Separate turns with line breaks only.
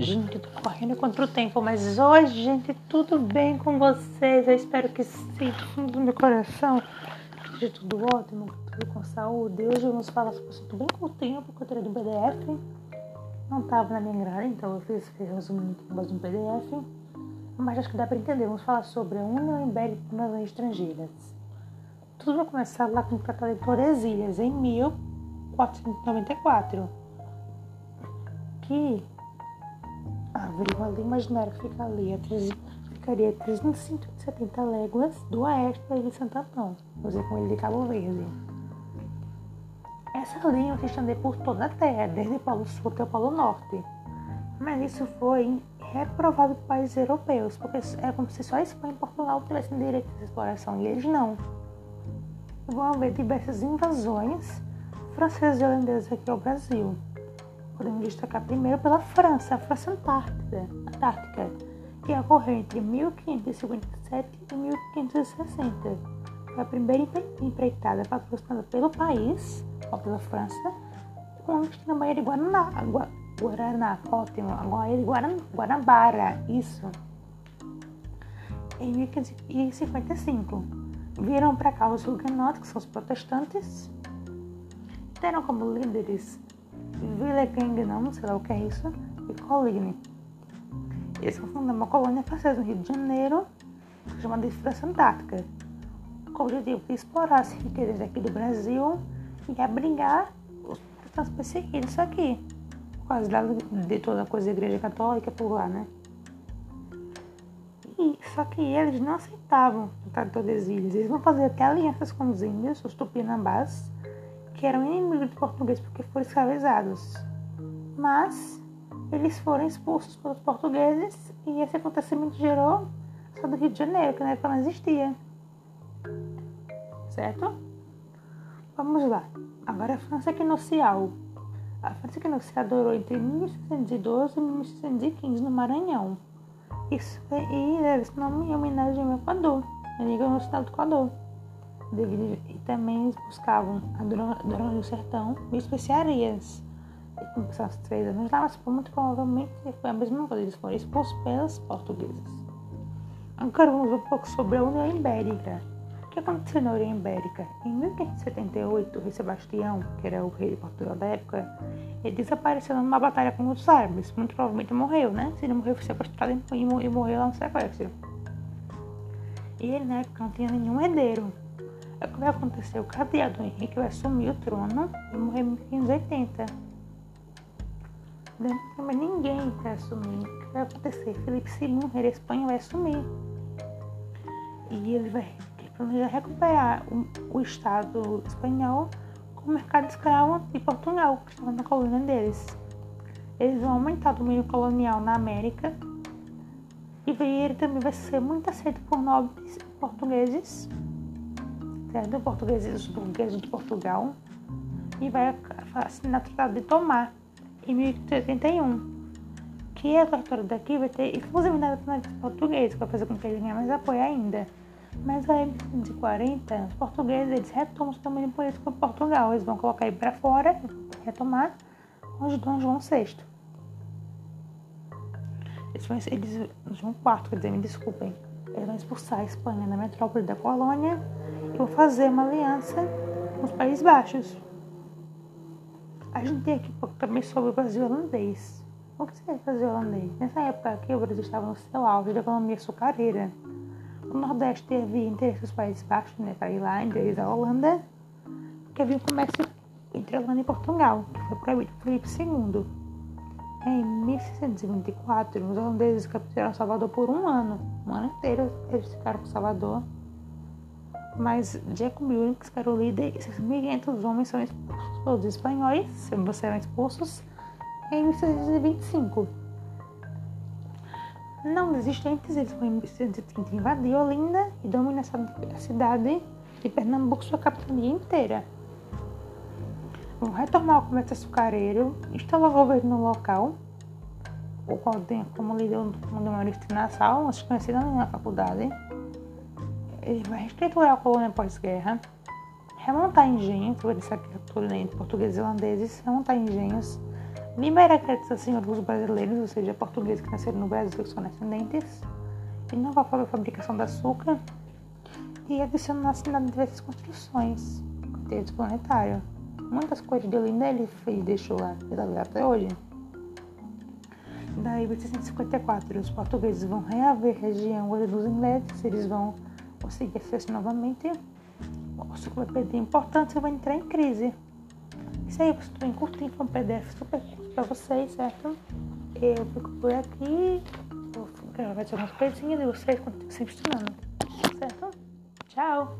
Gente, eu tô correndo contra o tempo, mas hoje, gente, tudo bem com vocês? Eu espero que sim, do fundo do meu coração. Que tudo ótimo, tudo com saúde. Hoje vamos falar sobre um assunto bem curtinho, porque eu tirei do PDF. Não tava na minha grade, então eu fiz, fiz resumo com base no PDF. Mas acho que dá para entender. Vamos falar sobre a União Ibérica nas Estrangeiras. Tudo vai começar lá com o Tratado de Tordesilhas, em 1494. Que abriu ali, imaginário que fica ali, a ficaria a 370 léguas do oeste da ilha de Santo Antão, fazer com ele de Cabo Verde. Essa linha se estender por toda a Terra, desde o Polo Sul até o Polo Norte. Mas isso foi reprovado por países europeus, porque é como se só a Espanha e Portugal tivessem direito essa exploração, e eles não. Vão haver diversas invasões francesas e holandesas aqui ao Brasil podemos destacar primeiro pela França, a França Antártida, Antártica, que ocorreu entre 1557 e 1560. Foi a primeira empreitada patrocinada pelo país, ou pela França, com na Baía de Guaraná, Guaraná, ótimo, agora de Guaran, Guanabara, isso. Em 1555, viram para cá os huguenotes, que são os protestantes, deram como líderes Villegang, não sei lá o que é isso, e Coligny. Eles fundaram uma colônia francesa no Rio de Janeiro, chamada de França Antártica, com o objetivo de explorar as riquezas daqui do Brasil e abrigar os protestantes perseguidos aqui, por causa de toda a coisa da igreja católica por lá, né? E, só que eles não aceitavam o Tratado de Tordesilhas, eles vão fazer até alianças com os índios, os tupinambás, que eram inimigos do português porque foram escravizados. Mas eles foram expulsos pelos portugueses e esse acontecimento gerou só do Rio de Janeiro, que na época não existia. Certo? Vamos lá. Agora a França Equinocial. A França Equinocial durou entre 1612 e 1615 no Maranhão. Isso e deve esse nome em homenagem ao Equador, a Liga Nacional do Equador e também buscavam a dona, do sertão e especiarias. São as três anos lá, mas muito provavelmente foi a mesma coisa, eles foram expulsos pelas portuguesas. Agora vamos ver um pouco sobre a União Ibérica. O que aconteceu na União Ibérica? Em 1578, o rei Sebastião, que era o rei de Portugal da época, ele desapareceu numa batalha com os árabes. Muito provavelmente morreu, né? Se ele morreu, foi sequestrado e morreu lá no sequestro. E ele, na época, não tinha nenhum herdeiro. É o que vai acontecer? O cadeado Henrique vai assumir o trono e morrer em 1580. Não tem mais ninguém para assumir. O que vai acontecer? Felipe II, rei da Espanha, vai assumir. E ele vai planejar recuperar o, o Estado espanhol com o mercado escravo de Portugal, que estava na colônia deles. Eles vão aumentar o domínio colonial na América e ele também vai ser muito aceito por nobres portugueses certo? Portugueses, portugueses de Portugal, e vai assinar o Tratado de Tomar em 1881. Que a território daqui vai ter exclusividade para portugueses, que vai fazer com que ele ganhe mais apoio ainda. Mas aí, em 1940, os portugueses eles retomam o domínio político de Portugal. Eles vão colocar ele para fora, retomar, os Dom João VI. Eles vão, eles, João IV, quer dizer, me desculpem. Eles vão expulsar a Espanha da metrópole da colônia vou fazer uma aliança com os Países Baixos. A gente tem aqui também sobre o Brasil holandês. O que seria o Brasil holandês? Nessa época aqui, o Brasil estava no seu auge da economia açucareira. O Nordeste teve interesse dos Países Baixos, né, para ir lá, Holanda, porque havia um comércio entre a Holanda e Portugal, que foi proibido por Felipe II. Em 1624, os holandeses capturaram Salvador por um ano. Um ano inteiro eles ficaram com Salvador mas Jacob Wilkes, era o líder, e 1.500 homens são expulsos pelos espanhóis, serão expulsos em 1625. Não desistentes, eles vão em 1630 invadir Olinda e dominar a cidade de Pernambuco, sua capitania inteira. Vão retomar o comércio açucareiro, instalar o governo local, o qual tem como líder o Maurício Nassau, mas conhecido na faculdade ele vai reestruturar a colônia pós-guerra, remontar engenhos, por isso aqui tudo entre portugueses e holandeses, remontar engenhos, Libera créditos assim aos brasileiros, ou seja, portugueses que nasceram no Brasil que são descendentes. Inovar a fabricação de açúcar. E adicionar de diversas construções. Contexto planetário. Muitas coisas de linda ele fez, deixou lá, até hoje. Daí, em 1854, os portugueses vão reaver a região dos ingleses, eles vão conseguir acesso novamente. O ciclo vai perder importância e vai entrar em crise. Isso aí, vocês estão curtindo, foi um PDF super curto para vocês, certo? Eu fico por aqui, vou gravar algumas coisinhas e vocês continuam sempre estudando, certo? Tchau!